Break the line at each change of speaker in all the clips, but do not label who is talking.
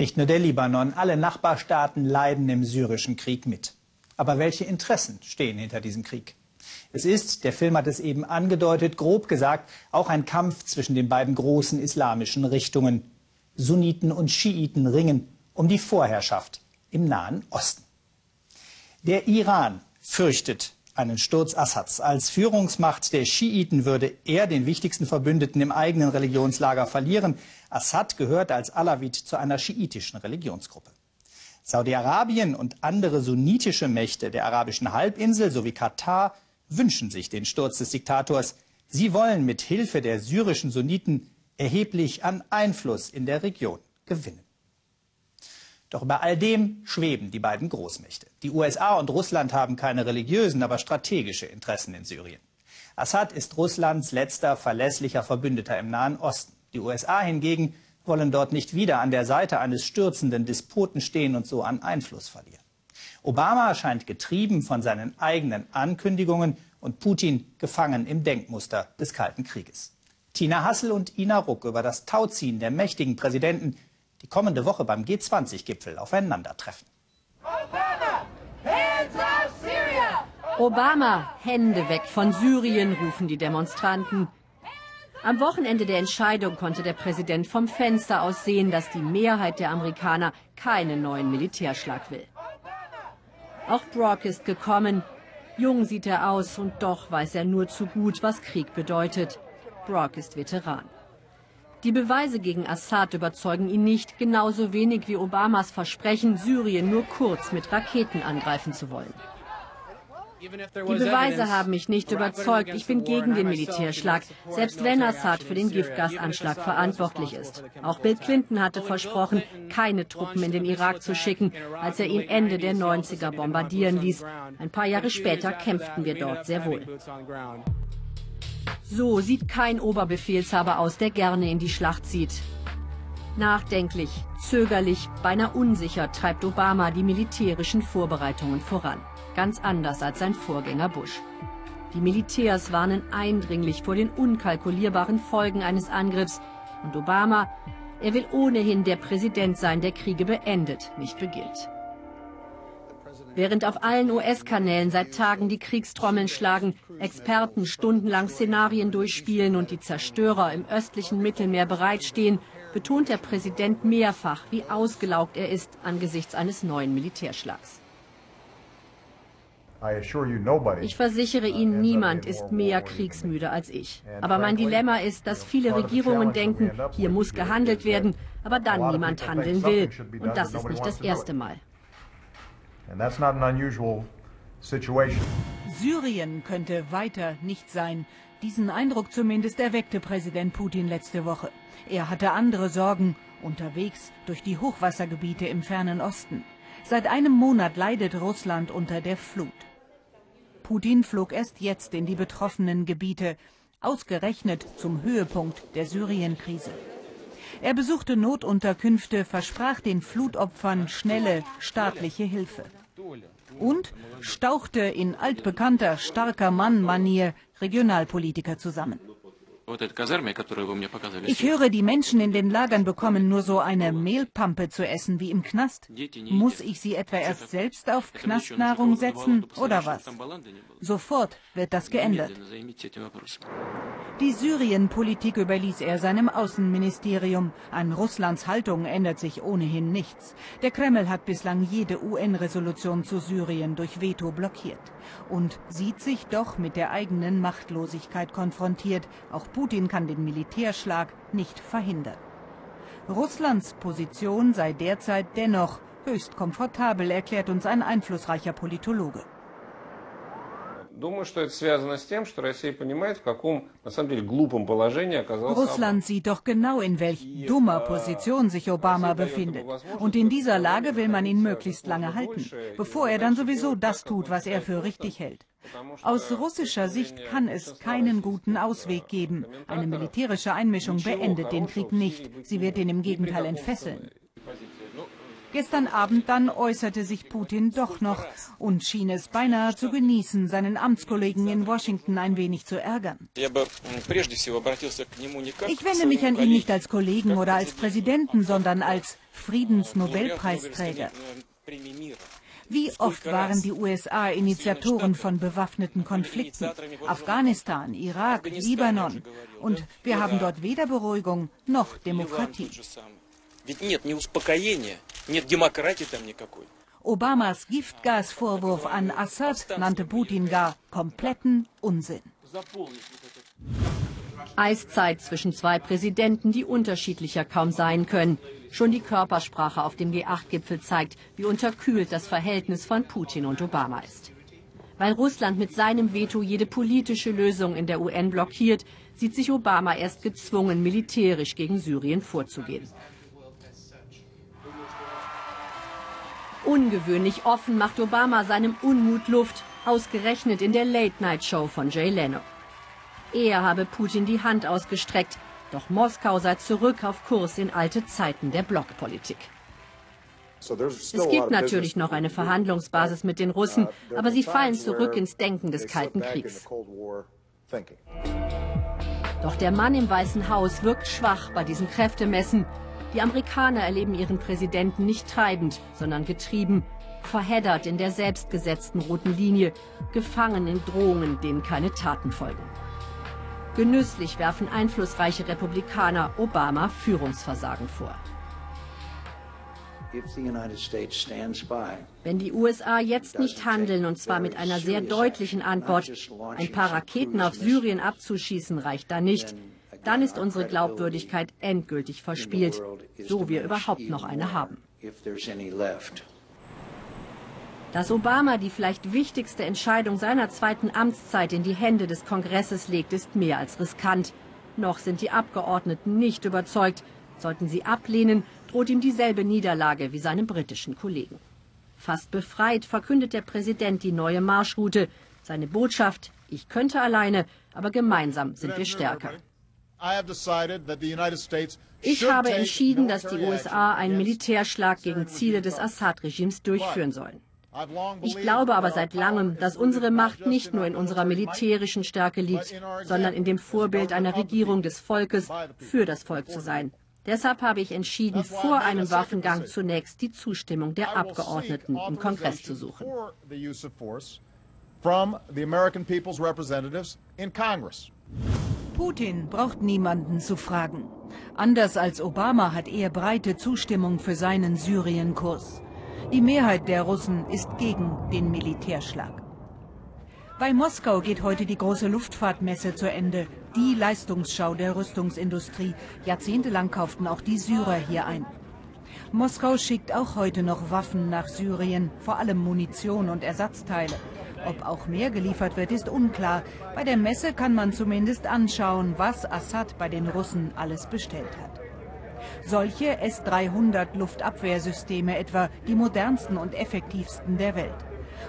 Nicht nur der Libanon, alle Nachbarstaaten leiden im syrischen Krieg mit. Aber welche Interessen stehen hinter diesem Krieg? Es ist, der Film hat es eben angedeutet, grob gesagt, auch ein Kampf zwischen den beiden großen islamischen Richtungen. Sunniten und Schiiten ringen um die Vorherrschaft im Nahen Osten. Der Iran fürchtet einen Sturz Assads. Als Führungsmacht der Schiiten würde er den wichtigsten Verbündeten im eigenen Religionslager verlieren. Assad gehört als Alawit zu einer schiitischen Religionsgruppe. Saudi-Arabien und andere sunnitische Mächte der arabischen Halbinsel sowie Katar wünschen sich den Sturz des Diktators. Sie wollen mit Hilfe der syrischen Sunniten erheblich an Einfluss in der Region gewinnen. Doch über all dem schweben die beiden Großmächte. Die USA und Russland haben keine religiösen, aber strategische Interessen in Syrien. Assad ist Russlands letzter verlässlicher Verbündeter im Nahen Osten. Die USA hingegen wollen dort nicht wieder an der Seite eines stürzenden Despoten stehen und so an Einfluss verlieren. Obama scheint getrieben von seinen eigenen Ankündigungen und Putin gefangen im Denkmuster des Kalten Krieges. Tina Hassel und Ina Ruck über das Tauziehen der mächtigen Präsidenten die kommende Woche beim G20-Gipfel aufeinandertreffen.
Obama, Hände weg von Syrien, rufen die Demonstranten. Am Wochenende der Entscheidung konnte der Präsident vom Fenster aus sehen, dass die Mehrheit der Amerikaner keinen neuen Militärschlag will. Auch Brock ist gekommen. Jung sieht er aus und doch weiß er nur zu gut, was Krieg bedeutet. Brock ist Veteran. Die Beweise gegen Assad überzeugen ihn nicht, genauso wenig wie Obamas Versprechen, Syrien nur kurz mit Raketen angreifen zu wollen. Die Beweise haben mich nicht überzeugt. Ich bin gegen den Militärschlag, selbst wenn Assad für den Giftgasanschlag verantwortlich ist. Auch Bill Clinton hatte versprochen, keine Truppen in den Irak zu schicken, als er ihn Ende der 90er bombardieren ließ. Ein paar Jahre später kämpften wir dort sehr wohl. So sieht kein Oberbefehlshaber aus, der gerne in die Schlacht zieht. Nachdenklich, zögerlich, beinahe unsicher treibt Obama die militärischen Vorbereitungen voran. Ganz anders als sein Vorgänger Bush. Die Militärs warnen eindringlich vor den unkalkulierbaren Folgen eines Angriffs. Und Obama, er will ohnehin der Präsident sein, der Kriege beendet, nicht beginnt. Während auf allen US-Kanälen seit Tagen die Kriegstrommeln schlagen, Experten stundenlang Szenarien durchspielen und die Zerstörer im östlichen Mittelmeer bereitstehen, betont der Präsident mehrfach, wie ausgelaugt er ist angesichts eines neuen Militärschlags. Ich versichere Ihnen, niemand ist mehr kriegsmüde als ich. Aber mein Dilemma ist, dass viele Regierungen denken, hier muss gehandelt werden, aber dann niemand handeln will. Und das ist nicht das erste Mal.
Syrien könnte weiter nicht sein. Diesen Eindruck zumindest erweckte Präsident Putin letzte Woche. Er hatte andere Sorgen unterwegs durch die Hochwassergebiete im fernen Osten. Seit einem Monat leidet Russland unter der Flut. Putin flog erst jetzt in die betroffenen Gebiete, ausgerechnet zum Höhepunkt der Syrienkrise. Er besuchte Notunterkünfte, versprach den Flutopfern schnelle staatliche Hilfe und stauchte in altbekannter starker Mann-Manier Regionalpolitiker zusammen. Ich höre, die Menschen in den Lagern bekommen nur so eine Mehlpampe zu essen wie im Knast. Muss ich sie etwa erst selbst auf Knastnahrung setzen oder was? Sofort wird das geändert. Die Syrien-Politik überließ er seinem Außenministerium. An Russlands Haltung ändert sich ohnehin nichts. Der Kreml hat bislang jede UN-Resolution zu Syrien durch Veto blockiert und sieht sich doch mit der eigenen Machtlosigkeit konfrontiert. Auch Putin kann den Militärschlag nicht verhindern. Russlands Position sei derzeit dennoch höchst komfortabel, erklärt uns ein einflussreicher Politologe. Russland sieht doch genau, in welch dummer Position sich Obama befindet. Und in dieser Lage will man ihn möglichst lange halten, bevor er dann sowieso das tut, was er für richtig hält. Aus russischer Sicht kann es keinen guten Ausweg geben. Eine militärische Einmischung beendet den Krieg nicht. Sie wird ihn im Gegenteil entfesseln. Gestern Abend dann äußerte sich Putin doch noch und schien es beinahe zu genießen, seinen Amtskollegen in Washington ein wenig zu ärgern. Ich wende mich an ihn nicht als Kollegen oder als Präsidenten, sondern als Friedensnobelpreisträger. Wie oft waren die USA Initiatoren von bewaffneten Konflikten? Afghanistan, Irak, Libanon. Und wir haben dort weder Beruhigung noch Demokratie. Obamas Giftgasvorwurf an Assad nannte Putin gar kompletten Unsinn.
Eiszeit zwischen zwei Präsidenten, die unterschiedlicher kaum sein können. Schon die Körpersprache auf dem G8-Gipfel zeigt, wie unterkühlt das Verhältnis von Putin und Obama ist. Weil Russland mit seinem Veto jede politische Lösung in der UN blockiert, sieht sich Obama erst gezwungen, militärisch gegen Syrien vorzugehen. Ungewöhnlich offen macht Obama seinem Unmut Luft, ausgerechnet in der Late-Night-Show von Jay Leno. Er habe Putin die Hand ausgestreckt, doch Moskau sei zurück auf Kurs in alte Zeiten der Blockpolitik. Es gibt natürlich noch eine Verhandlungsbasis mit den Russen, uh, aber sie fallen zurück ins Denken des Kalten Kriegs. Doch der Mann im Weißen Haus wirkt schwach bei diesen Kräftemessen. Die Amerikaner erleben ihren Präsidenten nicht treibend, sondern getrieben, verheddert in der selbstgesetzten roten Linie, gefangen in Drohungen, denen keine Taten folgen. Genüsslich werfen einflussreiche Republikaner Obama Führungsversagen vor. Wenn die USA jetzt nicht handeln, und zwar mit einer sehr deutlichen Antwort, ein paar Raketen auf Syrien abzuschießen, reicht da nicht, dann ist unsere Glaubwürdigkeit endgültig verspielt, so wir überhaupt noch eine haben. Dass Obama die vielleicht wichtigste Entscheidung seiner zweiten Amtszeit in die Hände des Kongresses legt, ist mehr als riskant. Noch sind die Abgeordneten nicht überzeugt. Sollten sie ablehnen, droht ihm dieselbe Niederlage wie seinem britischen Kollegen. Fast befreit verkündet der Präsident die neue Marschroute. Seine Botschaft, ich könnte alleine, aber gemeinsam sind wir stärker. Ich habe entschieden, dass die USA einen Militärschlag gegen Ziele des Assad-Regimes durchführen sollen. Ich glaube aber seit langem, dass unsere Macht nicht nur in unserer militärischen Stärke liegt, sondern in dem Vorbild einer Regierung des Volkes für das Volk zu sein. Deshalb habe ich entschieden, vor einem Waffengang zunächst die Zustimmung der Abgeordneten im Kongress zu suchen.
Putin braucht niemanden zu fragen. Anders als Obama hat er breite Zustimmung für seinen Syrienkurs. Die Mehrheit der Russen ist gegen den Militärschlag. Bei Moskau geht heute die große Luftfahrtmesse zu Ende. Die Leistungsschau der Rüstungsindustrie. Jahrzehntelang kauften auch die Syrer hier ein. Moskau schickt auch heute noch Waffen nach Syrien, vor allem Munition und Ersatzteile. Ob auch mehr geliefert wird, ist unklar. Bei der Messe kann man zumindest anschauen, was Assad bei den Russen alles bestellt hat. Solche S-300 Luftabwehrsysteme etwa, die modernsten und effektivsten der Welt.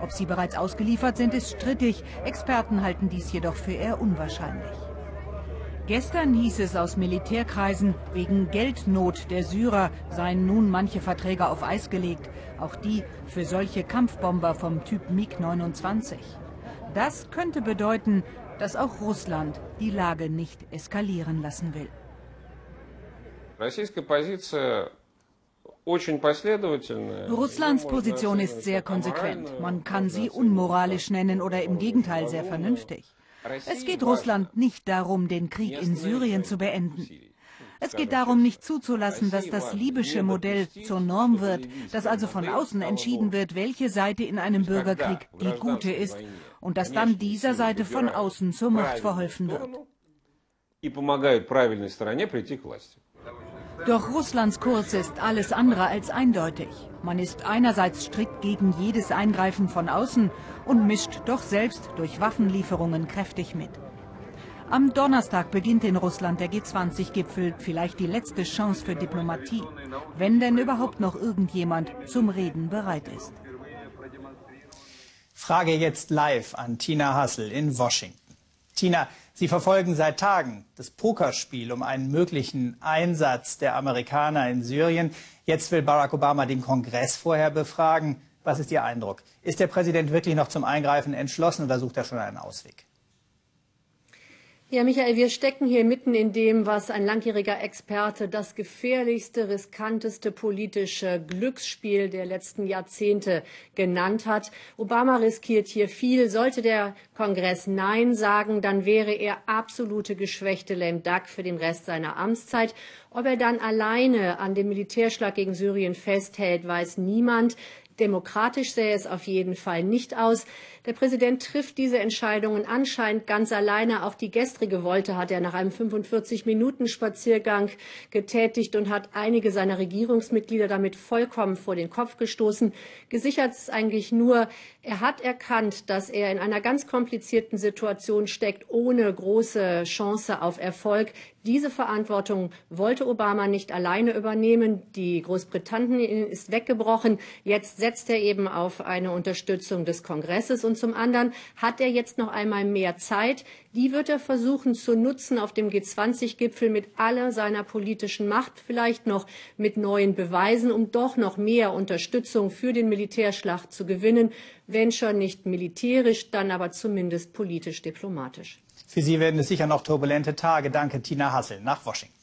Ob sie bereits ausgeliefert sind, ist strittig. Experten halten dies jedoch für eher unwahrscheinlich. Gestern hieß es aus Militärkreisen, wegen Geldnot der Syrer seien nun manche Verträge auf Eis gelegt, auch die für solche Kampfbomber vom Typ MiG-29. Das könnte bedeuten, dass auch Russland die Lage nicht eskalieren lassen will. Russlands Position ist sehr konsequent. Man kann sie unmoralisch nennen oder im Gegenteil sehr vernünftig. Es geht Russland nicht darum, den Krieg in Syrien zu beenden. Es geht darum, nicht zuzulassen, dass das libysche Modell zur Norm wird, dass also von außen entschieden wird, welche Seite in einem Bürgerkrieg die gute ist und dass dann dieser Seite von außen zur Macht verholfen wird. Doch Russlands Kurs ist alles andere als eindeutig. Man ist einerseits strikt gegen jedes Eingreifen von außen und mischt doch selbst durch Waffenlieferungen kräftig mit. Am Donnerstag beginnt in Russland der G20-Gipfel, vielleicht die letzte Chance für Diplomatie, wenn denn überhaupt noch irgendjemand zum Reden bereit ist.
Frage jetzt live an Tina Hassel in Washington. Tina, Sie verfolgen seit Tagen das Pokerspiel um einen möglichen Einsatz der Amerikaner in Syrien. Jetzt will Barack Obama den Kongress vorher befragen. Was ist Ihr Eindruck? Ist der Präsident wirklich noch zum Eingreifen entschlossen oder sucht er schon einen Ausweg?
Ja, Michael, wir stecken hier mitten in dem, was ein langjähriger Experte das gefährlichste, riskanteste politische Glücksspiel der letzten Jahrzehnte genannt hat. Obama riskiert hier viel. Sollte der Kongress Nein sagen, dann wäre er absolute geschwächte Lame Duck für den Rest seiner Amtszeit. Ob er dann alleine an dem Militärschlag gegen Syrien festhält, weiß niemand. Demokratisch sähe es auf jeden Fall nicht aus. Der Präsident trifft diese Entscheidungen anscheinend ganz alleine. Auch die gestrige Wolte hat er nach einem 45-Minuten-Spaziergang getätigt und hat einige seiner Regierungsmitglieder damit vollkommen vor den Kopf gestoßen. Gesichert ist eigentlich nur, er hat erkannt, dass er in einer ganz komplizierten Situation steckt, ohne große Chance auf Erfolg. Diese Verantwortung wollte Obama nicht alleine übernehmen. Die Großbritannien ist weggebrochen. Jetzt setzt er eben auf eine Unterstützung des Kongresses und zum anderen hat er jetzt noch einmal mehr Zeit. Die wird er versuchen zu nutzen auf dem G20-Gipfel mit aller seiner politischen Macht, vielleicht noch mit neuen Beweisen, um doch noch mehr Unterstützung für den Militärschlacht zu gewinnen, wenn schon nicht militärisch, dann aber zumindest politisch diplomatisch.
Für Sie werden es sicher noch turbulente Tage. Danke, Tina Hassel nach Washington.